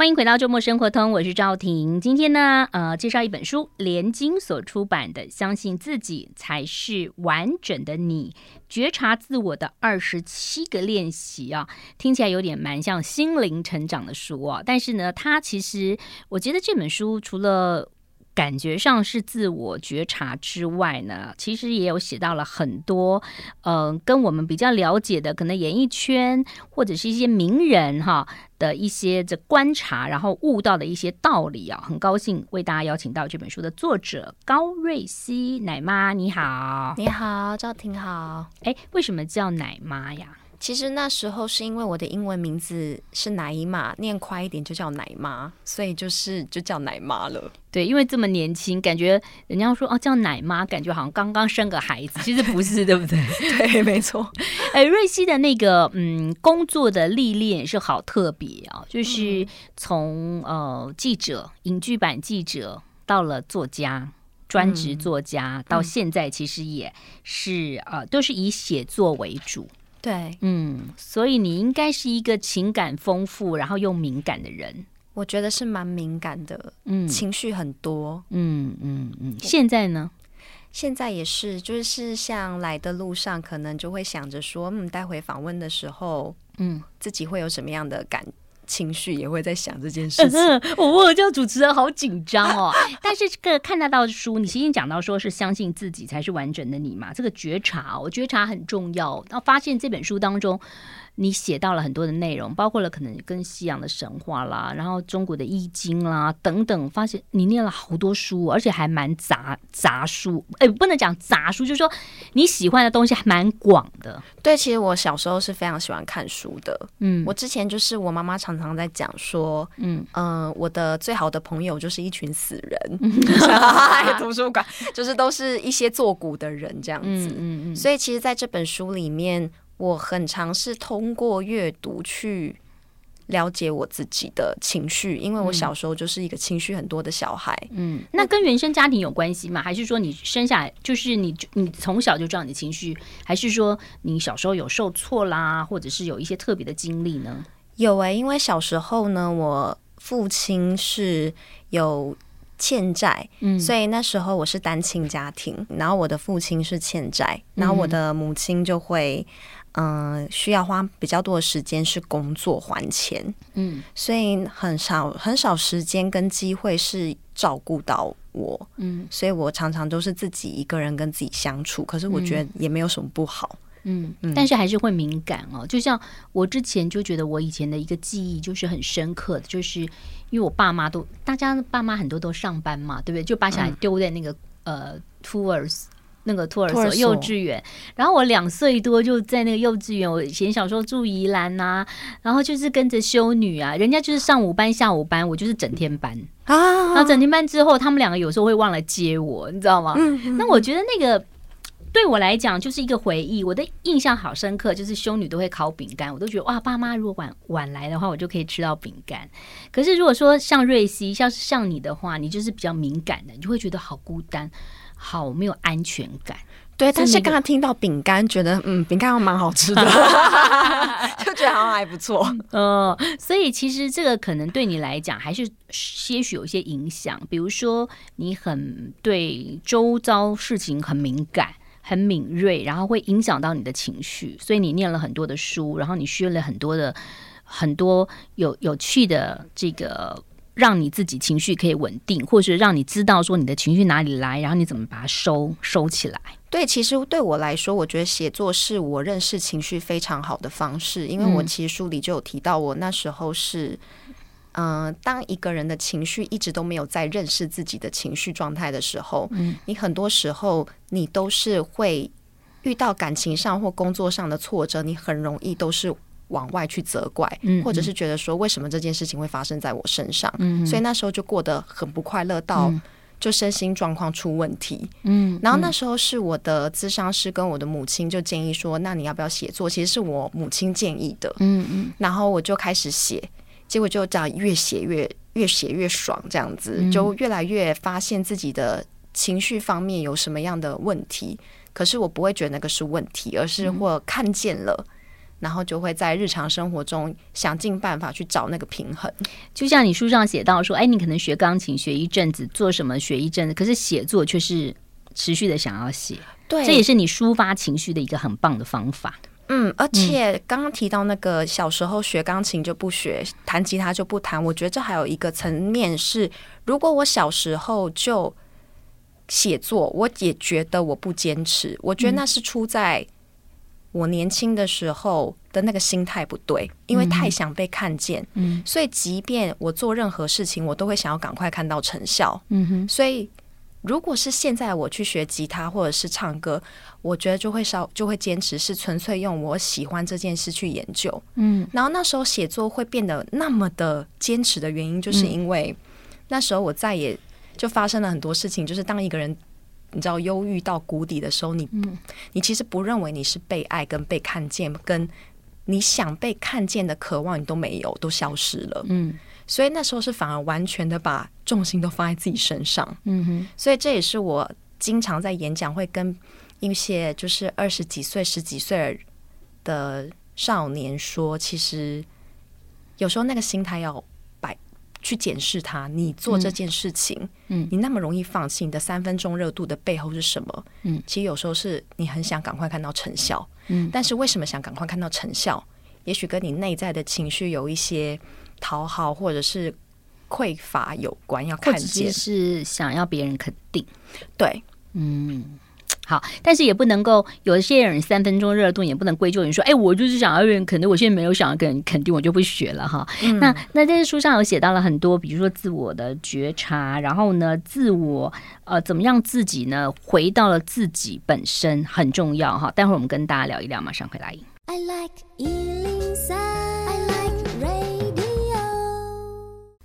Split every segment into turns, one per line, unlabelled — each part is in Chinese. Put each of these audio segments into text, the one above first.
欢迎回到周末生活通，我是赵婷。今天呢，呃，介绍一本书，连经所出版的《相信自己才是完整的你：觉察自我的二十七个练习》啊，听起来有点蛮像心灵成长的书啊。但是呢，它其实我觉得这本书除了感觉上是自我觉察之外呢，其实也有写到了很多，嗯、呃，跟我们比较了解的，可能演艺圈或者是一些名人哈的一些这观察，然后悟到的一些道理啊。很高兴为大家邀请到这本书的作者高瑞希奶妈，你好，
你好，赵婷好。
哎，为什么叫奶妈呀？
其实那时候是因为我的英文名字是奶妈，念快一点就叫奶妈，所以就是就叫奶妈了。
对，因为这么年轻，感觉人家说哦叫奶妈，感觉好像刚刚生个孩子，其实不是，对不对？
对，没错。
哎，瑞希的那个嗯工作的历练是好特别啊，就是从呃记者、影剧版记者到了作家、专职作家，嗯、到现在其实也是呃都是以写作为主。
对，
嗯，所以你应该是一个情感丰富，然后又敏感的人。
我觉得是蛮敏感的，嗯，情绪很多，
嗯嗯嗯。现在呢？
现在也是，就是像来的路上，可能就会想着说，嗯，待会访问的时候，嗯，自己会有什么样的感。情绪也会在想这件事情，
我我叫主持人好紧张哦。但是这个看得到的书，你其实讲到说是相信自己才是完整的你嘛，这个觉察，我觉察很重要。那发现这本书当中。你写到了很多的内容，包括了可能跟西洋的神话啦，然后中国的易经啦等等，发现你念了好多书，而且还蛮杂杂书。哎，不能讲杂书，就是说你喜欢的东西还蛮广的。
对，其实我小时候是非常喜欢看书的。嗯，我之前就是我妈妈常常在讲说，嗯嗯、呃，我的最好的朋友就是一群死人，图书馆就是都是一些作古的人这样子。嗯嗯，嗯，所以其实在这本书里面。我很尝试通过阅读去了解我自己的情绪，因为我小时候就是一个情绪很多的小孩。嗯，
那跟原生家庭有关系吗？还是说你生下来就是你你从小就知道你的情绪？还是说你小时候有受挫啦，或者是有一些特别的经历呢？
有诶、欸，因为小时候呢，我父亲是有欠债，嗯，所以那时候我是单亲家庭，然后我的父亲是欠债，然后我的母亲就会。嗯，需要花比较多的时间是工作还钱，嗯，所以很少很少时间跟机会是照顾到我，嗯，所以我常常都是自己一个人跟自己相处。可是我觉得也没有什么不好，
嗯，嗯，但是还是会敏感哦。就像我之前就觉得我以前的一个记忆就是很深刻的，就是因为我爸妈都大家爸妈很多都上班嘛，对不对？就把小孩丢在那个、嗯、呃托儿所。那个托儿所幼稚园，然后我两岁多就在那个幼稚园。我以前小时候住宜兰呐、啊，然后就是跟着修女啊，人家就是上午班、下午班，我就是整天班啊。然后整天班之后，他们两个有时候会忘了接我，你知道吗？那我觉得那个对我来讲就是一个回忆，我的印象好深刻。就是修女都会烤饼干，我都觉得哇，爸妈如果晚晚来的话，我就可以吃到饼干。可是如果说像瑞希，像是像你的话，你就是比较敏感的，你就会觉得好孤单。好没有安全感，
对。但是刚刚听到饼干，觉得嗯，饼干还蛮好吃的，就觉得好像还不错。
嗯，所以其实这个可能对你来讲还是些许有一些影响。比如说，你很对周遭事情很敏感、很敏锐，然后会影响到你的情绪。所以你念了很多的书，然后你学了很多的很多有有趣的这个。让你自己情绪可以稳定，或是让你知道说你的情绪哪里来，然后你怎么把它收收起来。
对，其实对我来说，我觉得写作是我认识情绪非常好的方式，因为我其实书里就有提到，我那时候是，嗯、呃，当一个人的情绪一直都没有在认识自己的情绪状态的时候，嗯，你很多时候你都是会遇到感情上或工作上的挫折，你很容易都是。往外去责怪，或者是觉得说，为什么这件事情会发生在我身上？嗯，所以那时候就过得很不快乐，到就身心状况出问题。嗯，然后那时候是我的咨商师跟我的母亲就建议说，那你要不要写作？其实是我母亲建议的。嗯嗯，然后我就开始写，结果就这样越写越越写越爽，这样子就越来越发现自己的情绪方面有什么样的问题。可是我不会觉得那个是问题，而是我看见了。然后就会在日常生活中想尽办法去找那个平衡。
就像你书上写到说，哎，你可能学钢琴学一阵子，做什么学一阵子，可是写作却是持续的想要写。
对，
这也是你抒发情绪的一个很棒的方法。
嗯，而且刚刚提到那个小时候学钢琴就不学，弹吉他就不弹，我觉得这还有一个层面是，如果我小时候就写作，我也觉得我不坚持。我觉得那是出在我年轻的时候的那个心态不对，因为太想被看见，嗯，所以即便我做任何事情，我都会想要赶快看到成效，嗯哼，所以。如果是现在我去学吉他或者是唱歌，我觉得就会稍就会坚持，是纯粹用我喜欢这件事去研究。嗯，然后那时候写作会变得那么的坚持的原因，就是因为那时候我再也就发生了很多事情，就是当一个人你知道忧郁到谷底的时候，你你其实不认为你是被爱跟被看见，跟你想被看见的渴望你都没有，都消失了。嗯。所以那时候是反而完全的把重心都放在自己身上，嗯哼。所以这也是我经常在演讲会跟一些就是二十几岁、十几岁的少年说，其实有时候那个心态要摆去检视他，你做这件事情，嗯，你那么容易放弃，你的三分钟热度的背后是什么？嗯，其实有时候是你很想赶快看到成效，嗯，但是为什么想赶快看到成效？也许跟你内在的情绪有一些。讨好或者是匮乏有关，要看见。
是想要别人肯定，
对，
嗯，好，但是也不能够有一些人三分钟热度，也不能归咎于说，哎，我就是想要人肯定，我现在没有想要跟人肯定，我就不学了哈。嗯、那那在书上有写到了很多，比如说自我的觉察，然后呢，自我呃怎么样自己呢回到了自己本身很重要哈。待会儿我们跟大家聊一聊，马上回来。I like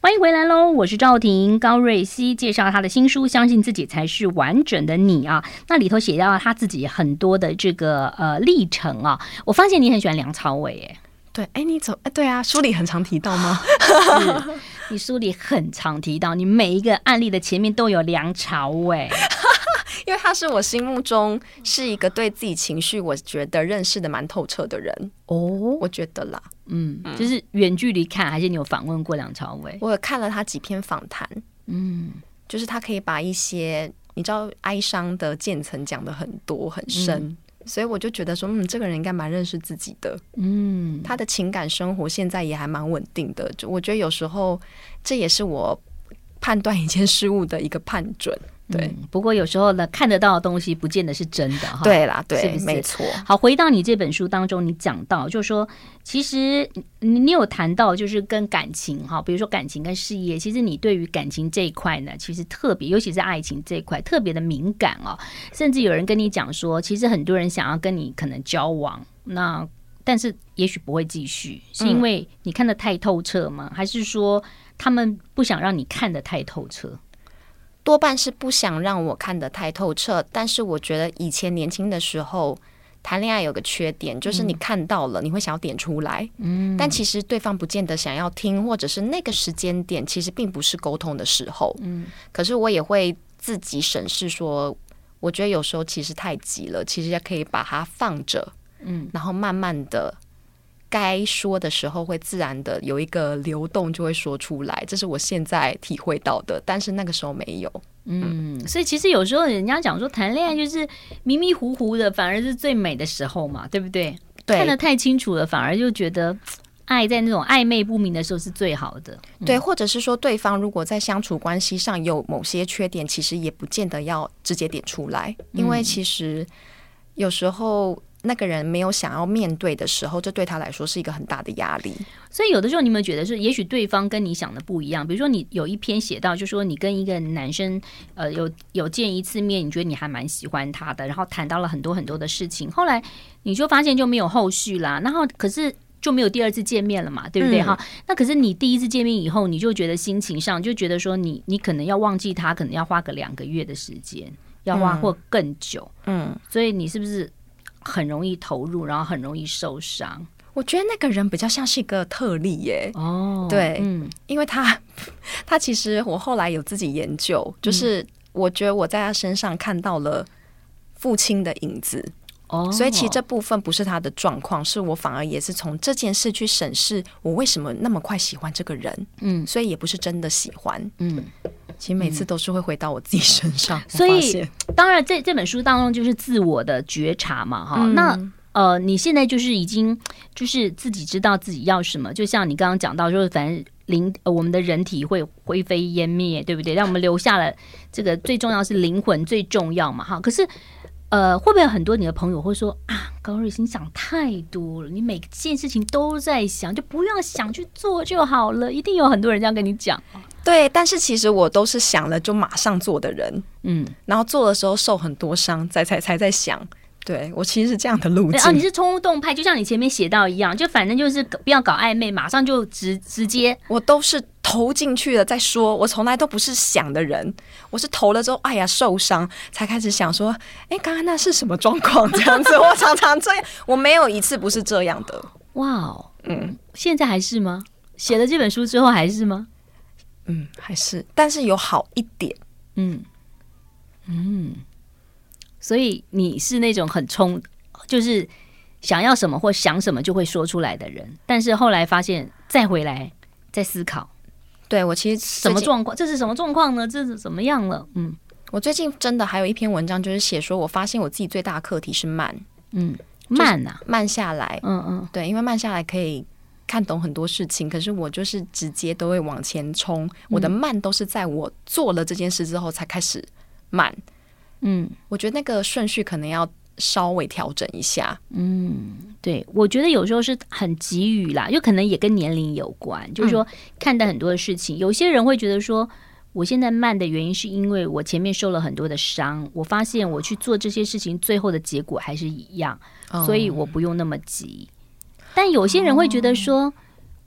欢迎回来喽！我是赵婷，高瑞希介绍他的新书《相信自己才是完整的你》啊，那里头写到了他自己很多的这个呃历程啊。我发现你很喜欢梁朝伟，耶，
对，哎，你走，哎，对啊，书里很常提到吗？
是，你书里很常提到，你每一个案例的前面都有梁朝伟。
因为他是我心目中是一个对自己情绪，我觉得认识的蛮透彻的人。哦，我觉得啦，
嗯，就是远距离看，还是你有访问过梁朝伟？
我有看了他几篇访谈，嗯，就是他可以把一些你知道哀伤的渐层讲的很多很深，嗯、所以我就觉得说，嗯，这个人应该蛮认识自己的，嗯，他的情感生活现在也还蛮稳定的，就我觉得有时候这也是我判断一件事物的一个判准。对、嗯，
不过有时候呢，看得到的东西不见得是真的哈。
对啦，对，
是不是？
没错。
好，回到你这本书当中，你讲到就是说，其实你你有谈到就是跟感情哈，比如说感情跟事业，其实你对于感情这一块呢，其实特别，尤其是爱情这一块特别的敏感哦。甚至有人跟你讲说，其实很多人想要跟你可能交往，那但是也许不会继续，是因为你看得太透彻吗？还是说他们不想让你看得太透彻？
多半是不想让我看得太透彻，但是我觉得以前年轻的时候谈恋爱有个缺点，就是你看到了，你会想要点出来，嗯，但其实对方不见得想要听，或者是那个时间点其实并不是沟通的时候，嗯，可是我也会自己审视说，我觉得有时候其实太急了，其实也可以把它放着，嗯，然后慢慢的。该说的时候会自然的有一个流动，就会说出来，这是我现在体会到的。但是那个时候没有，
嗯，嗯，所以其实有时候人家讲说谈恋爱就是迷迷糊糊的，反而是最美的时候嘛，对不对？
对，
看得太清楚了，反而就觉得爱在那种暧昧不明的时候是最好的。
嗯、对，或者是说对方如果在相处关系上有某些缺点，其实也不见得要直接点出来，因为其实有时候。那个人没有想要面对的时候，这对他来说是一个很大的压力。
所以有的时候，你有没有觉得是，也许对方跟你想的不一样。比如说，你有一篇写到，就说你跟一个男生，呃，有有见一次面，你觉得你还蛮喜欢他的，然后谈到了很多很多的事情，后来你就发现就没有后续啦。然后可是就没有第二次见面了嘛，对不对？哈、嗯，那可是你第一次见面以后，你就觉得心情上就觉得说你，你你可能要忘记他，可能要花个两个月的时间，要花或更久。嗯，所以你是不是？很容易投入，然后很容易受伤。
我觉得那个人比较像是一个特例耶。
哦，
对，嗯，因为他，他其实我后来有自己研究，就是我觉得我在他身上看到了父亲的影子。哦，所以其实这部分不是他的状况，是我反而也是从这件事去审视我为什么那么快喜欢这个人。嗯，所以也不是真的喜欢。嗯，其实每次都是会回到我自己身上。
所以当然，这这本书当中就是自我的觉察嘛，哈。那呃，你现在就是已经就是自己知道自己要什么，就像你刚刚讲到，就是反正灵呃我们的人体会灰飞烟灭，对不对？让我们留下了这个最重要是灵魂最重要嘛，哈。可是。呃，会不会有很多你的朋友会说啊，高瑞欣想太多了，你每件事情都在想，就不要想去做就好了。一定有很多人这样跟你讲。
对，但是其实我都是想了就马上做的人，嗯，然后做的时候受很多伤，才才才在想。对，我其实是这样的路径。
哦，你是冲动派，就像你前面写到一样，就反正就是不要搞暧昧，马上就直直接。
我都是投进去了再说，我从来都不是想的人，我是投了之后，哎呀受伤才开始想说，哎，刚刚那是什么状况？这样子，我常常这样，我没有一次不是这样的。
哇哦，嗯，现在还是吗？写了这本书之后还是吗？
嗯，还是，但是有好一点，嗯
嗯。所以你是那种很冲，就是想要什么或想什么就会说出来的人，但是后来发现再回来再思考，
对我其实
什么状况？这是什么状况呢？这是怎么样了？嗯，
我最近真的还有一篇文章，就是写说我发现我自己最大的课题是慢，
嗯，慢啊，
慢下来，
嗯嗯，
对，因为慢下来可以看懂很多事情，可是我就是直接都会往前冲，我的慢都是在我做了这件事之后才开始慢。嗯，我觉得那个顺序可能要稍微调整一下。
嗯，对，我觉得有时候是很急于啦，有可能也跟年龄有关。就是说，看待很多的事情，有些人会觉得说，我现在慢的原因是因为我前面受了很多的伤，我发现我去做这些事情，最后的结果还是一样，所以我不用那么急。但有些人会觉得说，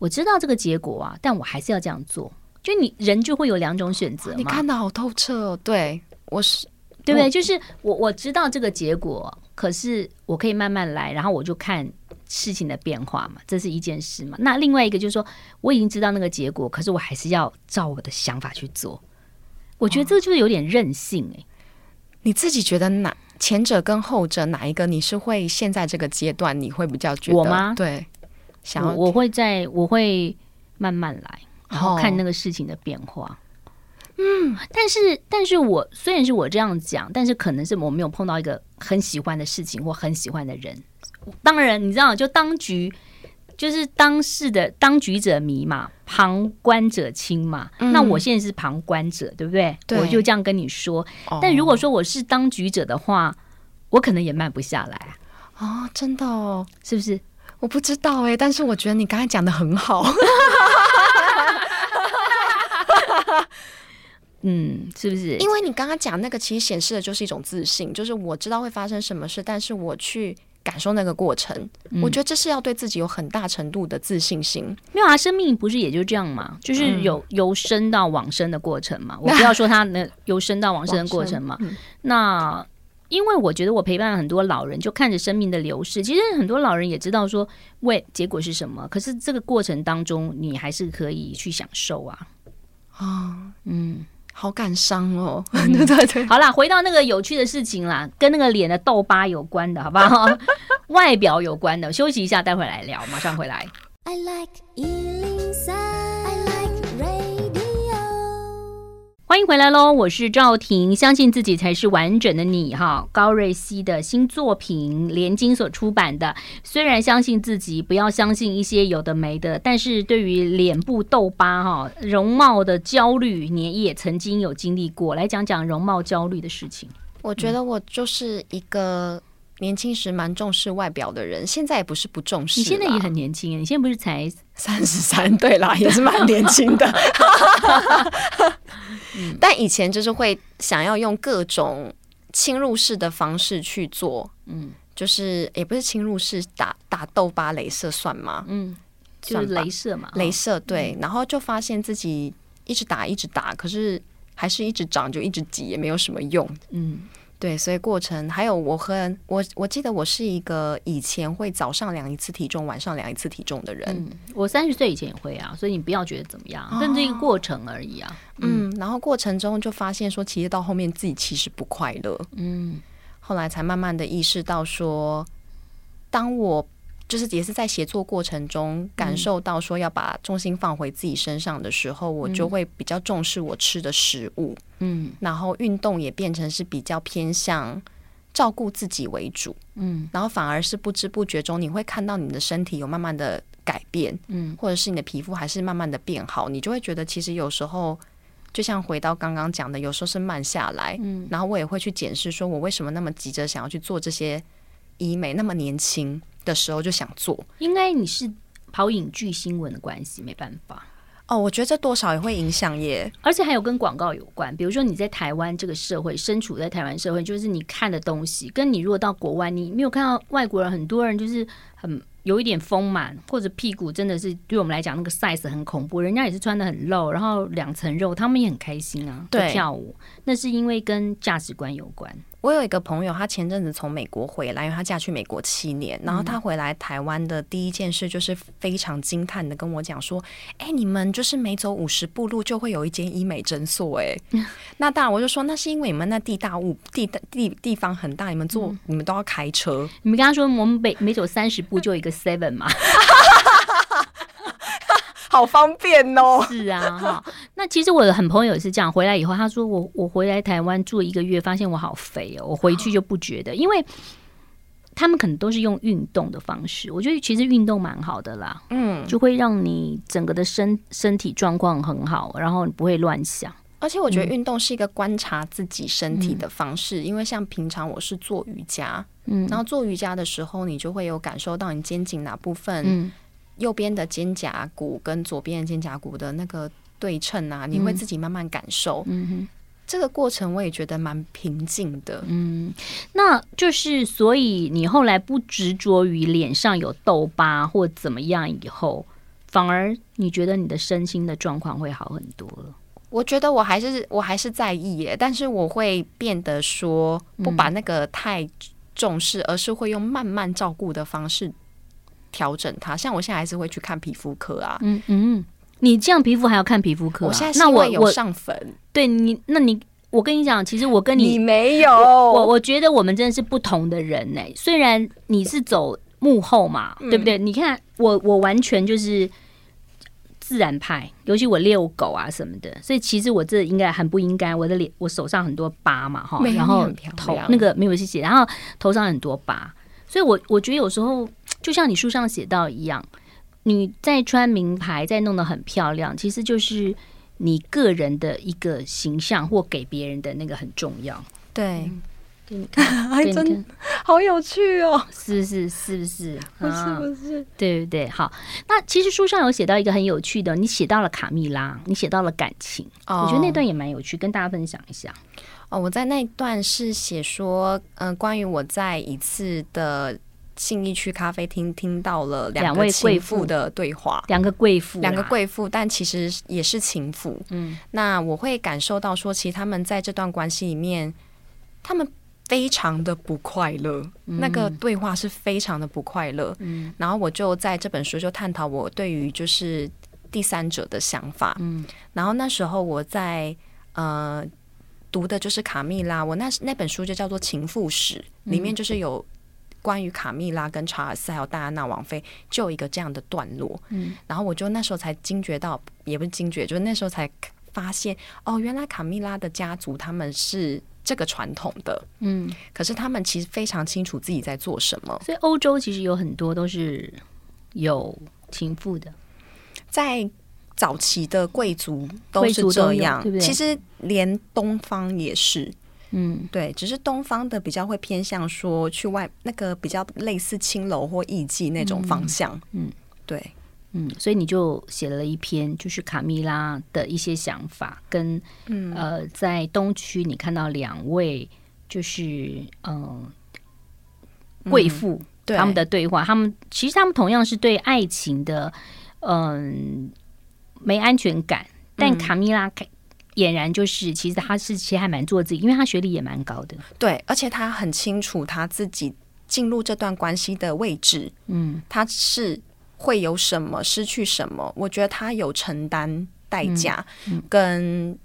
我知道这个结果啊，但我还是要这样做。就你人就会有两种选择。
你看得好透彻哦。对，我是。
对不对？就是我我知道这个结果，可是我可以慢慢来，然后我就看事情的变化嘛，这是一件事嘛。那另外一个就是说，我已经知道那个结果，可是我还是要照我的想法去做。我觉得这就是有点任性哎。
你自己觉得哪前者跟后者哪一个你是会现在这个阶段你会比较觉得？
我吗？
对，想
我，我会在我会慢慢来，然后看那个事情的变化。嗯，但是，但是我虽然是我这样讲，但是可能是我没有碰到一个很喜欢的事情或很喜欢的人。当然，你知道，就当局就是当事的当局者迷嘛，旁观者清嘛。嗯、那我现在是旁观者，对不对？对，我就这样跟你说。但如果说我是当局者的话，我可能也慢不下来。
哦，真的哦，
是不是？
我不知道哎，但是我觉得你刚才讲的很好。
嗯，是不是？
因为你刚刚讲那个，其实显示的就是一种自信，就是我知道会发生什么事，但是我去感受那个过程。嗯、我觉得这是要对自己有很大程度的自信心。
没有啊，生命不是也就这样嘛，就是有由生到往生的过程嘛。嗯、我不要说他那由生到往生的过程嘛。嗯、那因为我觉得我陪伴了很多老人，就看着生命的流逝。其实很多老人也知道说，喂结果是什么，可是这个过程当中，你还是可以去享受啊。
啊、哦，嗯。好感伤哦，嗯、对对对。
好啦，回到那个有趣的事情啦，跟那个脸的痘疤有关的，好不好？外表有关的，休息一下，待会来聊，马上回来。I like 欢迎回来喽！我是赵婷，相信自己才是完整的你哈。高瑞希的新作品，连经所出版的。虽然相信自己，不要相信一些有的没的，但是对于脸部痘疤哈、容貌的焦虑，你也曾经有经历过。来讲讲容貌焦虑的事情。
我觉得我就是一个年轻时蛮重视外表的人，现在也不是不重视。
你现在也很年轻，你现在不是才
三十三？对啦，也是蛮年轻的。但以前就是会想要用各种侵入式的方式去做，嗯，就是也不是侵入式，打打痘疤镭射算吗？嗯，
就是镭射嘛，
镭射对，然后就发现自己一直打一直打，可是还是一直长，就一直挤，也没有什么用，嗯。对，所以过程还有我和我，我记得我是一个以前会早上量一次体重，晚上量一次体重的人。
嗯，我三十岁以前也会啊，所以你不要觉得怎么样，这是一个过程而已啊。
嗯，嗯，然后过程中就发现说，其实到后面自己其实不快乐。嗯，后来才慢慢的意识到说，当我就是也是在写作过程中感受到说要把重心放回自己身上的时候，嗯、我就会比较重视我吃的食物，嗯，然后运动也变成是比较偏向照顾自己为主，嗯，然后反而是不知不觉中你会看到你的身体有慢慢的改变，嗯，或者是你的皮肤还是慢慢的变好，你就会觉得其实有时候就像回到刚刚讲的，有时候是慢下来，嗯，然后我也会去检视说我为什么那么急着想要去做这些医美，那么年轻。的时候就想做，
应该你是跑影剧新闻的关系，没办法
哦。我觉得这多少也会影响耶，
而且还有跟广告有关。比如说你在台湾这个社会，身处在台湾社会，就是你看的东西，跟你如果到国外，你没有看到外国人，很多人就是很有一点丰满，或者屁股真的是对我们来讲那个 size 很恐怖，人家也是穿的很露，然后两层肉，他们也很开心啊，对，跳舞，那是因为跟价值观有关。
我有一个朋友，他前阵子从美国回来，因为他嫁去美国七年，然后他回来台湾的第一件事就是非常惊叹的跟我讲说：“哎、欸，你们就是每走五十步路就会有一间医美诊所。”哎，那当然我就说，那是因为你们那地大物地地地方很大，你们坐、嗯、你们都要开车。
你们跟他说，我们每每走三十步就有一个 seven 嘛。
好方便哦！
是啊，哈。那其实我的很朋友也是这样，回来以后他说我我回来台湾住一个月，发现我好肥哦。我回去就不觉得，因为他们可能都是用运动的方式。我觉得其实运动蛮好的啦，嗯，就会让你整个的身身体状况很好，然后你不会乱想。
而且我觉得运动是一个观察自己身体的方式，嗯、因为像平常我是做瑜伽，嗯，然后做瑜伽的时候，你就会有感受到你肩颈哪部分，嗯。右边的肩胛骨跟左边的肩胛骨的那个对称啊，你会自己慢慢感受。嗯哼，这个过程我也觉得蛮平静的。
嗯，那就是所以你后来不执着于脸上有痘疤或怎么样以后，反而你觉得你的身心的状况会好很多了。
我觉得我还是我还是在意耶，但是我会变得说不把那个太重视，而是会用慢慢照顾的方式。调整它，像我现在还是会去看皮肤科啊。
嗯嗯，你这样皮肤还要看皮肤科啊？
我现在那我有上粉。
对你，那你我跟你讲，其实我跟你
你没有，
我我，觉得我们真的是不同的人呢。虽然你是走幕后嘛，嗯、对不对？你看我，我完全就是自然派，尤其我遛狗啊什么的，所以其实我这应该很不应该。我的脸，我手上很多疤嘛，哈，然后头那个没有谢谢，然后头上很多疤，所以我我觉得有时候。就像你书上写到一样，你在穿名牌，在弄得很漂亮，其实就是你个人的一个形象，或给别人的那个很重要。
对，
给你 看，还真
好有趣哦！
是不是？是不是？
不 是不是？
对不对？好，那其实书上有写到一个很有趣的，你写到了卡蜜拉，你写到了感情，哦、我觉得那段也蛮有趣，跟大家分享一下。
哦，我在那段是写说，嗯、呃，关于我在一次的。信义区咖啡厅听到了两位贵妇的对话，
两个贵妇，
两个贵妇，但其实也是情妇。嗯，那我会感受到说，其实他们在这段关系里面，他们非常的不快乐。嗯、那个对话是非常的不快乐。嗯，然后我就在这本书就探讨我对于就是第三者的想法。嗯，然后那时候我在呃读的就是卡蜜拉，我那那本书就叫做《情妇史》，里面就是有。关于卡蜜拉跟查尔斯还有戴安娜王妃，就有一个这样的段落。嗯，然后我就那时候才惊觉到，也不是惊觉，就是那时候才发现，哦，原来卡蜜拉的家族他们是这个传统的。嗯，可是他们其实非常清楚自己在做什么。
所以欧洲其实有很多都是有情妇的，
在早期的贵族都是这样，对不对？其实连东方也是。嗯，对，只是东方的比较会偏向说去外那个比较类似青楼或艺妓那种方向。嗯，嗯对，
嗯，所以你就写了一篇，就是卡蜜拉的一些想法，跟、嗯、呃，在东区你看到两位就是嗯贵妇他们的对话，他们其实他们同样是对爱情的嗯没安全感，但卡蜜拉俨然就是，其实他是其实还蛮做自己，因为他学历也蛮高的。
对，而且他很清楚他自己进入这段关系的位置，嗯，他是会有什么失去什么。我觉得他有承担代价，嗯，跟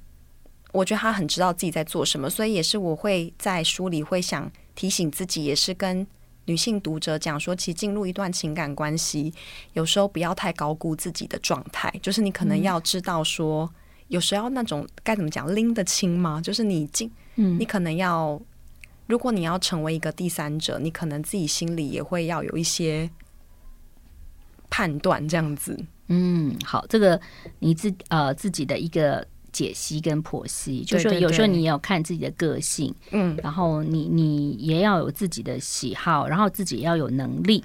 我觉得他很知道自己在做什么，所以也是我会在书里会想提醒自己，也是跟女性读者讲说，其实进入一段情感关系，有时候不要太高估自己的状态，就是你可能要知道说，嗯、有时候那种该怎么讲拎得清吗？就是你进，嗯，你可能要，如果你要成为一个第三者，你可能自己心里也会要有一些判断，这样子。
嗯，好，这个你自呃自己的一个解析跟剖析，就是说有时候你也要看自己的个性，嗯，然后你你也要有自己的喜好，然后自己要有能力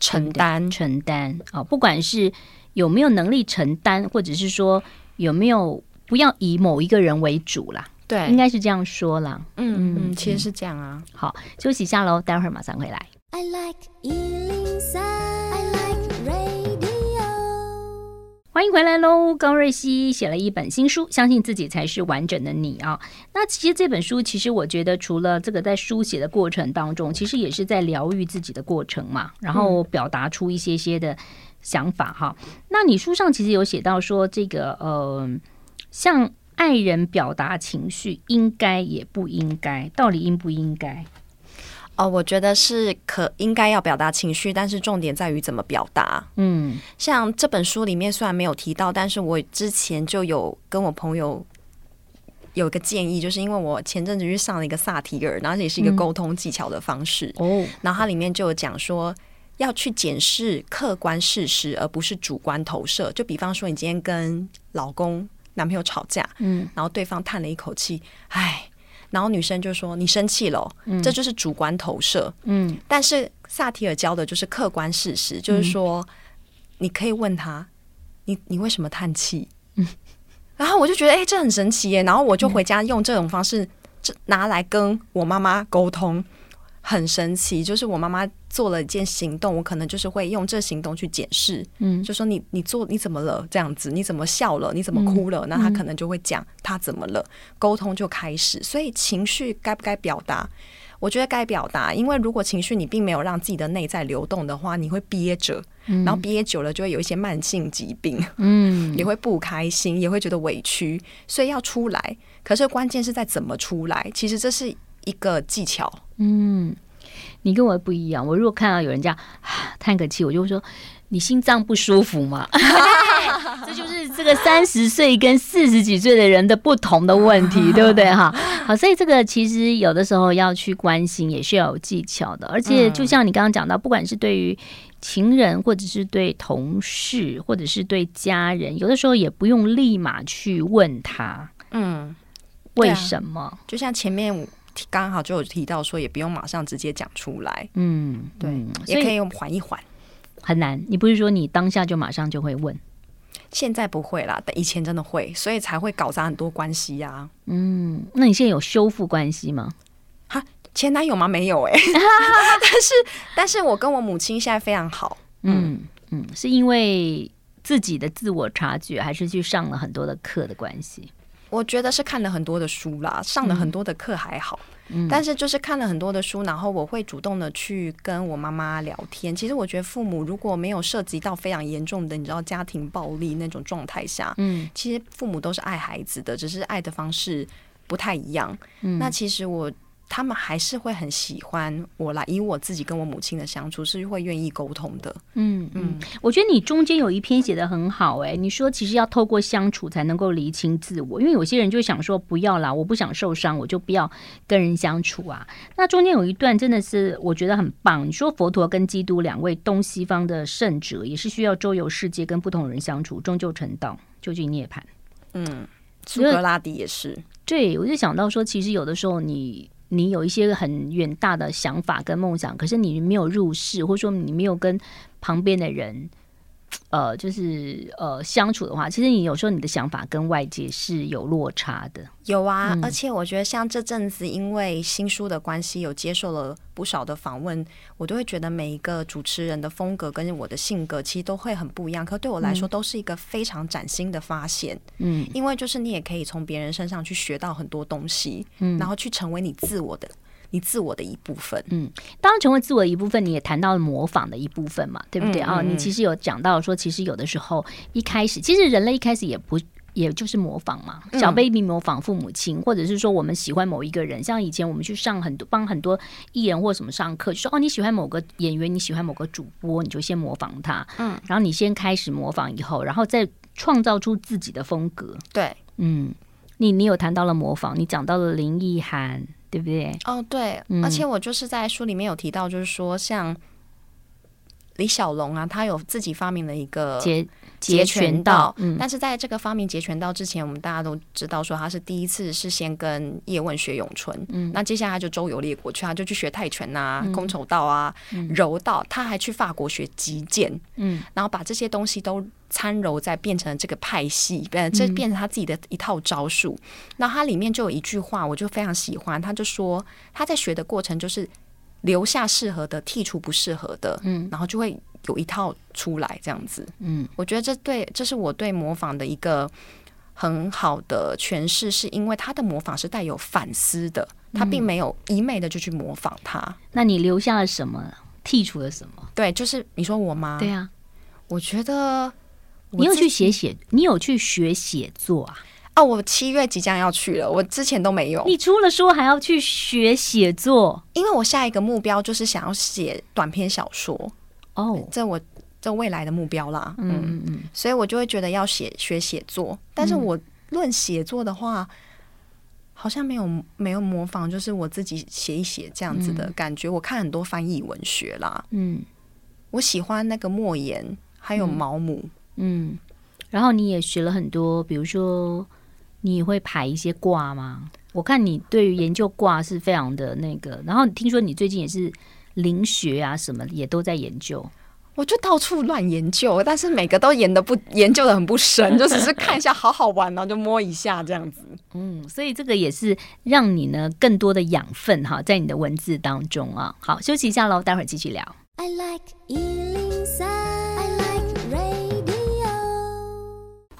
承担承担啊，不管是有没有能力承担，或者是说有没有不要以某一个人为主啦，
对，
应该是这样说啦，
嗯嗯，其实是这样啊。
好，休息一下喽，待会儿马上回来。I like 欢迎回来喽！高瑞熙写了一本新书，相信自己才是完整的你啊。那其实这本书，其实我觉得除了这个在书写的过程当中，其实也是在疗愈自己的过程嘛，然后表达出一些些的想法哈。嗯、那你书上其实有写到说，这个呃，向爱人表达情绪，应该也不应该，到底应不应该？
哦，我觉得是可应该要表达情绪，但是重点在于怎么表达。嗯，像这本书里面虽然没有提到，但是我之前就有跟我朋友有一个建议，就是因为我前阵子去上了一个萨提尔，然后也是一个沟通技巧的方式。哦、嗯，然后它里面就有讲说要去检视客观事实，而不是主观投射。就比方说，你今天跟老公、男朋友吵架，嗯，然后对方叹了一口气，唉。然后女生就说：“你生气了，嗯，这就是主观投射。”嗯，但是萨提尔教的就是客观事实，就是说，你可以问他：“你你为什么叹气？”嗯，然后我就觉得，哎，这很神奇耶。然后我就回家用这种方式，这拿来跟我妈妈沟通。很神奇，就是我妈妈做了一件行动，我可能就是会用这行动去解释，嗯，就说你你做你怎么了这样子，你怎么笑了，你怎么哭了，嗯、那他可能就会讲他怎么了，沟通就开始。所以情绪该不该表达？我觉得该表达，因为如果情绪你并没有让自己的内在流动的话，你会憋着，嗯、然后憋久了就会有一些慢性疾病，嗯，也会不开心，也会觉得委屈，所以要出来。可是关键是在怎么出来，其实这是一个技巧。嗯，
你跟我不一样。我如果看到有人这样叹个气，我就会说：“你心脏不舒服吗？” 这就是这个三十岁跟四十几岁的人的不同的问题，对不对？哈，好，所以这个其实有的时候要去关心，也是要有技巧的。而且，就像你刚刚讲到，不管是对于情人，或者是对同事，或者是对家人，有的时候也不用立马去问他，嗯，为什么？
就像前面。刚好就有提到说，也不用马上直接讲出来。嗯，对，嗯、也可以缓一缓。
很难，你不是说你当下就马上就会问？
现在不会啦，但以前真的会，所以才会搞砸很多关系呀、啊。
嗯，那你现在有修复关系吗？
哈，前男友吗？没有哎、欸。但是，但是我跟我母亲现在非常好。
嗯嗯，是因为自己的自我察觉，还是去上了很多的课的关系？
我觉得是看了很多的书啦，上了很多的课还好，嗯，但是就是看了很多的书，然后我会主动的去跟我妈妈聊天。其实我觉得父母如果没有涉及到非常严重的，你知道家庭暴力那种状态下，嗯，其实父母都是爱孩子的，只是爱的方式不太一样。嗯，那其实我。他们还是会很喜欢我来，以我自己跟我母亲的相处是会愿意沟通的。嗯
嗯，我觉得你中间有一篇写的很好，欸，哎，你说其实要透过相处才能够厘清自我，因为有些人就想说不要啦，我不想受伤，我就不要跟人相处啊。那中间有一段真的是我觉得很棒，你说佛陀跟基督两位东西方的圣者，也是需要周游世界跟不同人相处，终究成道，究竟涅槃。
嗯，苏格拉底也是。
对，我就想到说，其实有的时候你。你有一些很远大的想法跟梦想，可是你没有入世，或者说你没有跟旁边的人，呃，就是呃相处的话，其实你有时候你的想法跟外界是有落差的。
有啊，嗯、而且我觉得像这阵子，因为新书的关系，有接受了不少的访问，我都会觉得每一个主持人的风格跟我的性格其实都会很不一样。可对我来说，都是一个非常崭新的发现。嗯，因为就是你也可以从别人身上去学到很多东西，嗯，然后去成为你自我的。你自我的一部分，嗯，
当然成为自我的一部分，你也谈到了模仿的一部分嘛，对不对？啊？嗯嗯、你其实有讲到说，其实有的时候一开始，其实人类一开始也不也就是模仿嘛，小 baby 模仿父母亲，嗯、或者是说我们喜欢某一个人，像以前我们去上很多帮很多艺人或什么上课，就说哦你喜欢某个演员，你喜欢某个主播，你就先模仿他，嗯，然后你先开始模仿以后，然后再创造出自己的风格。
对，
嗯，你你有谈到了模仿，你讲到了林奕含，对不对？
哦，对，嗯、而且我就是在书里面有提到，就是说像。李小龙啊，他有自己发明了一个截截拳道，嗯，但是在这个发明截拳道之前，我们大家都知道说他是第一次是先跟叶问学咏春，嗯，那接下来他就周游列国去，他就去学泰拳啊、嗯、空手道啊、嗯、柔道，他还去法国学击剑，嗯，然后把这些东西都参揉在变成这个派系，变这变成他自己的一套招数。那他里面就有一句话，我就非常喜欢，他就说他在学的过程就是。留下适合的，剔除不适合的，嗯，然后就会有一套出来这样子，嗯，我觉得这对，这是我对模仿的一个很好的诠释，是因为他的模仿是带有反思的，他并没有一昧的就去模仿他。嗯，那你留下了什么？剔除了什么？对，就是你说我吗？对啊，我觉得我
你有去写写，你有去学写作啊？
哦，我七月即将要去了，我之前都没有。
你除了说还要去学写作，
因为我下一个目标就是想要写短篇小说。哦，这我这未来的目标啦。嗯嗯嗯，所以我就会觉得要写学写作。但是我论写作的话，嗯、好像没有没有模仿，就是我自己写一写这样子的感觉。嗯、我看很多翻译文学啦，嗯，我喜欢那个莫言，还有毛姆，嗯，
嗯，然后你也学了很多，比如说。你会排一些卦吗？我看你对于研究卦是非常的那个，然后听说你最近也是灵学啊什么也都在研究。
我就到处乱研究，但是每个都研的不研究的很不深，就只是看一下好好玩，然后就摸一下这样子。
嗯，所以这个也是让你呢更多的养分哈，在你的文字当中啊。好，休息一下喽，待会儿继续聊。I like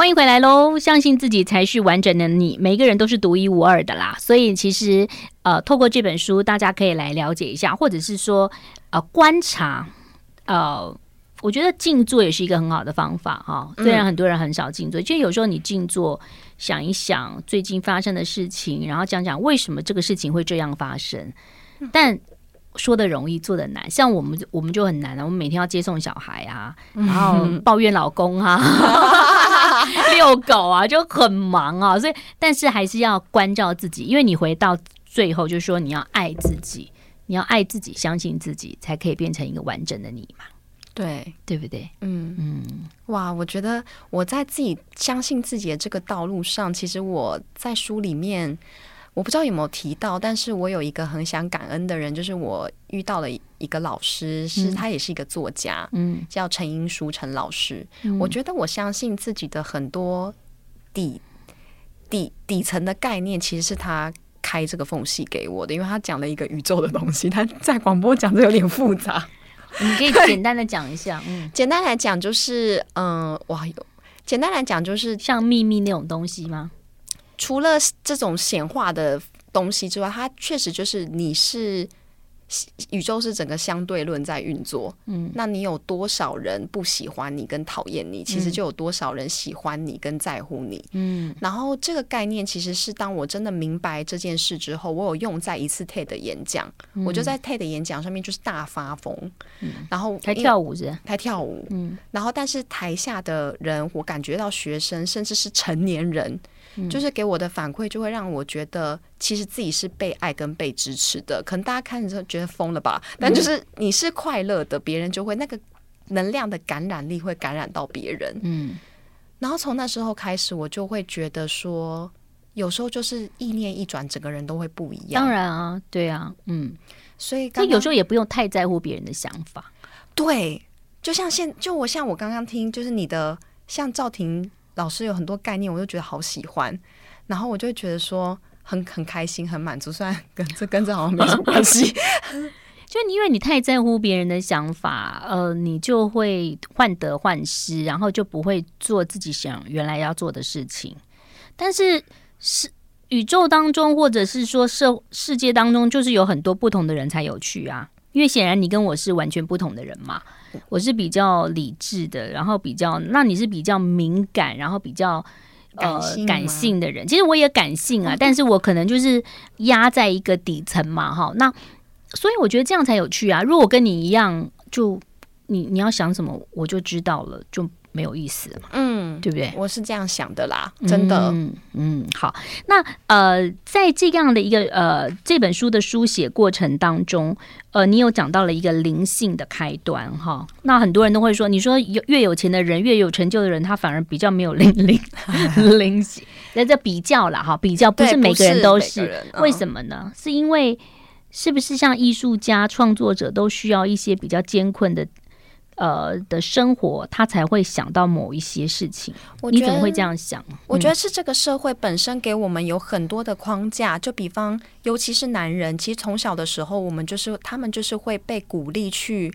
欢迎回来喽！相信自己才是完整的你，每一个人都是独一无二的啦。所以其实呃，透过这本书，大家可以来了解一下，或者是说呃，观察。呃，我觉得静坐也是一个很好的方法哈。虽然很多人很少静坐，就、嗯、有时候你静坐想一想最近发生的事情，然后讲讲为什么这个事情会这样发生，但。说的容易，做的难。像我们，我们就很难了。我们每天要接送小孩啊，然后抱怨老公啊，遛狗啊，就很忙啊。所以，但是还是要关照自己，因为你回到最后，就是说你要爱自己，你要爱自己，相信自己，才可以变成一个完整的你嘛。
对，
对不对？
嗯嗯。哇，我觉得我在自己相信自己的这个道路上，其实我在书里面。我不知道有没有提到，但是我有一个很想感恩的人，就是我遇到了一个老师，是他也是一个作家，嗯，叫陈英书陈老师。嗯，我觉得我相信自己的很多底底底层的概念，其实是他开这个缝隙给我的，因为他讲了一个宇宙的东西，他在广播讲的有点复杂，
你可以简单的讲一下。嗯，
简单来讲就是，嗯、呃，哇，有简单来讲就是
像秘密那种东西吗？
除了这种显化的东西之外，它确实就是你是宇宙是整个相对论在运作。嗯，那你有多少人不喜欢你跟讨厌你，其实就有多少人喜欢你跟在乎你。嗯，然后这个概念其实是当我真的明白这件事之后，我有用在一次 TED 演讲，嗯，我就在 TED 演讲上面就是大发疯，嗯，然后
还跳舞是？
还跳舞，嗯，然后但是台下的人，我感觉到学生甚至是成年人。就是给我的反馈，就会让我觉得，其实自己是被爱跟被支持的。可能大家看的时候觉得疯了吧？但就是你是快乐的，别人就会那个能量的感染力会感染到别人。嗯，然后从那时候开始，我就会觉得说，有时候就是意念一转，整个人都会不一样。
当然啊，对啊，嗯，所以刚刚有时候也不用太在乎别人的想法。
对，就像现就我像我刚刚听，就是你的像赵婷。老师有很多概念，我就觉得好喜欢，然后我就觉得说很很开心、很满足。虽然跟这跟这好像没什么 关系，
就因为你太在乎别人的想法，呃，你就会患得患失，然后就不会做自己想原来要做的事情。但是是宇宙当中，或者是说社世界当中，就是有很多不同的人才有趣啊。因为显然你跟我是完全不同的人嘛，我是比较理智的，然后比较，那你是比较敏感，然后比较呃感性的人。其实我也感性啊，但是我可能就是压在一个底层嘛，哈。那所以我觉得这样才有趣啊。如果跟你一样，就你你要想什么，我就知道了，就。没有意思嘛，嗯，对不对？
我是这样想的啦，真的，
嗯，嗯，好。那呃，在这样的一个呃这本书的书写过程当中，呃，你有讲到了一个灵性的开端哈。那很多人都会说，你说有越有钱的人，越有成就的人，他反而比较没有灵灵 灵性。那这比较了哈，比较不是每个人都是，是为什么呢？是因为是不是像艺术家、创作者都需要一些比较艰困的？呃的生活，他才会想到某一些事情。你怎么会这样想？
我觉得是这个社会本身给我们有很多的框架。就比方，尤其是男人，其实从小的时候，我们就是他们就是会被鼓励去。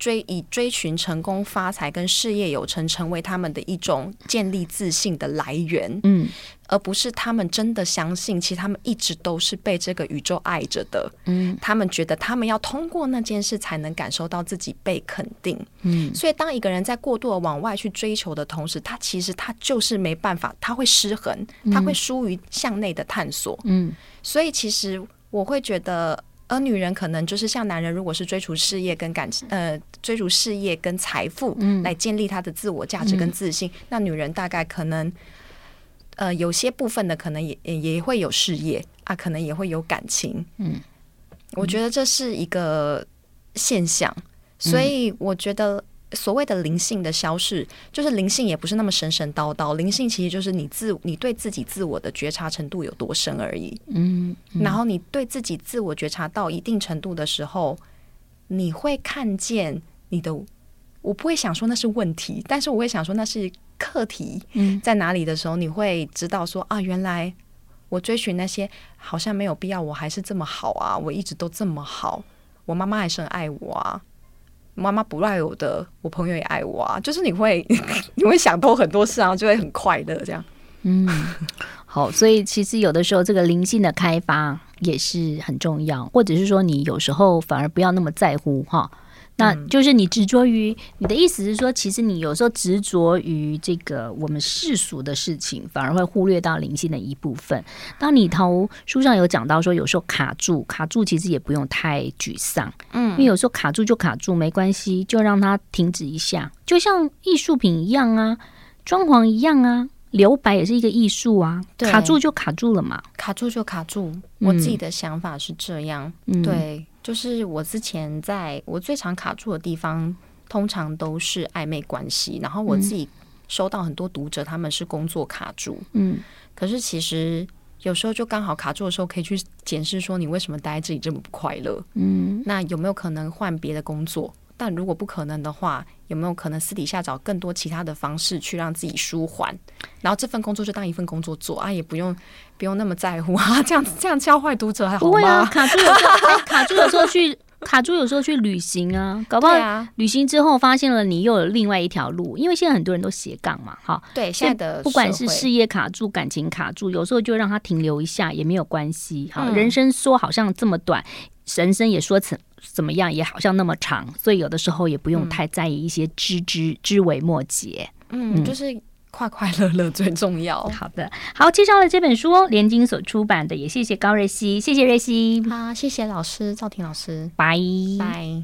追以追寻成功、发财跟事业有成，成为他们的一种建立自信的来源。嗯，而不是他们真的相信，其实他们一直都是被这个宇宙爱着的。嗯，他们觉得他们要通过那件事才能感受到自己被肯定。嗯，所以当一个人在过度的往外去追求的同时，他其实他就是没办法，他会失衡，他会疏于向内的探索。嗯，所以其实我会觉得。而女人可能就是像男人，如果是追逐事业跟感情，呃，追逐事业跟财富来建立她的自我价值跟自信，嗯、那女人大概可能，呃，有些部分的可能也也会有事业啊，可能也会有感情。嗯，我觉得这是一个现象，所以我觉得。所谓的灵性的消逝，就是灵性也不是那么神神叨叨，灵性其实就是你自你对自己自我的觉察程度有多深而已。嗯，嗯，然后你对自己自我觉察到一定程度的时候，你会看见你的，我不会想说那是问题，但是我会想说那是课题。嗯，在哪里的时候，你会知道说啊，原来我追寻那些好像没有必要，我还是这么好啊，我一直都这么好，我妈妈还是很爱我啊。妈妈不爱我的，我朋友也爱我啊。就是你会，你会想通很多事，然后就会很快乐这样。
嗯，好，所以其实有的时候这个灵性的开发也是很重要，或者是说你有时候反而不要那么在乎哈。那就是你执着于你的意思是说，其实你有时候执着于这个我们世俗的事情，反而会忽略到灵性的一部分。当你头书上有讲到说，有时候卡住，卡住其实也不用太沮丧，嗯，因为有时候卡住就卡住，没关系，就让它停止一下，就像艺术品一样啊，装潢一样啊，留白也是一个艺术啊，卡住就卡住了嘛，
卡住就卡住。我自己的想法是这样，嗯、对。就是我之前在我最常卡住的地方，通常都是暧昧关系。然后我自己收到很多读者，他们是工作卡住。嗯，可是其实有时候就刚好卡住的时候，可以去检视说你为什么待在这里这么不快乐？嗯，那有没有可能换别的工作？但如果不可能的话，有没有可能私底下找更多其他的方式去让自己舒缓？然后这份工作就当一份工作做啊，也不用不用那么在乎啊。这样 这样教坏读者还好吗？
不会啊，卡住有时候卡住有时候去卡住有时候去旅行啊，搞不好旅行之后发现了你又有另外一条路，因为现在很多人都斜杠嘛，哈。
对，现在的
不管是事业卡住、感情卡住，有时候就让它停留一下也没有关系。好，人生说好像这么短。人生也说怎怎么样，也好像那么长，所以有的时候也不用太在意一些枝枝枝微末节。
嗯，就是快快乐乐最重要。
好的，好，介绍了这本书哦，联经所出版的，也谢谢高瑞希，谢谢瑞希。
好，谢谢老师赵婷老师，
拜
拜。